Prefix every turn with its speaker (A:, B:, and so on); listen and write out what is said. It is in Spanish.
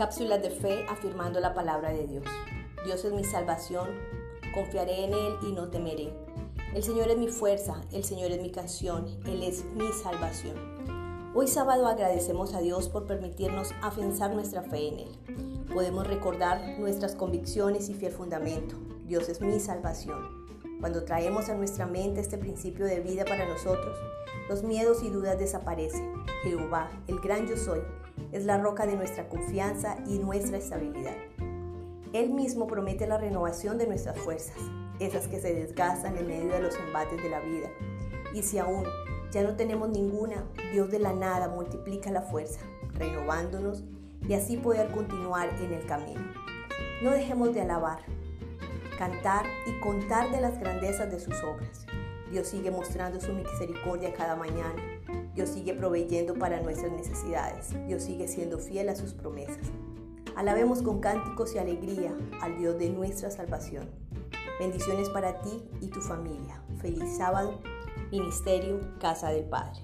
A: Cápsulas de fe afirmando la palabra de Dios. Dios es mi salvación, confiaré en Él y no temeré. El Señor es mi fuerza, el Señor es mi canción, Él es mi salvación. Hoy sábado agradecemos a Dios por permitirnos afianzar nuestra fe en Él. Podemos recordar nuestras convicciones y fiel fundamento. Dios es mi salvación. Cuando traemos a nuestra mente este principio de vida para nosotros, los miedos y dudas desaparecen. Jehová, el gran yo soy, es la roca de nuestra confianza y nuestra estabilidad. Él mismo promete la renovación de nuestras fuerzas, esas que se desgastan en medio de los embates de la vida. Y si aún ya no tenemos ninguna, Dios de la nada multiplica la fuerza, renovándonos y así poder continuar en el camino. No dejemos de alabar, cantar y contar de las grandezas de sus obras. Dios sigue mostrando su misericordia cada mañana. Dios sigue proveyendo para nuestras necesidades. Dios sigue siendo fiel a sus promesas. Alabemos con cánticos y alegría al Dios de nuestra salvación. Bendiciones para ti y tu familia. Feliz sábado. Ministerio Casa del Padre.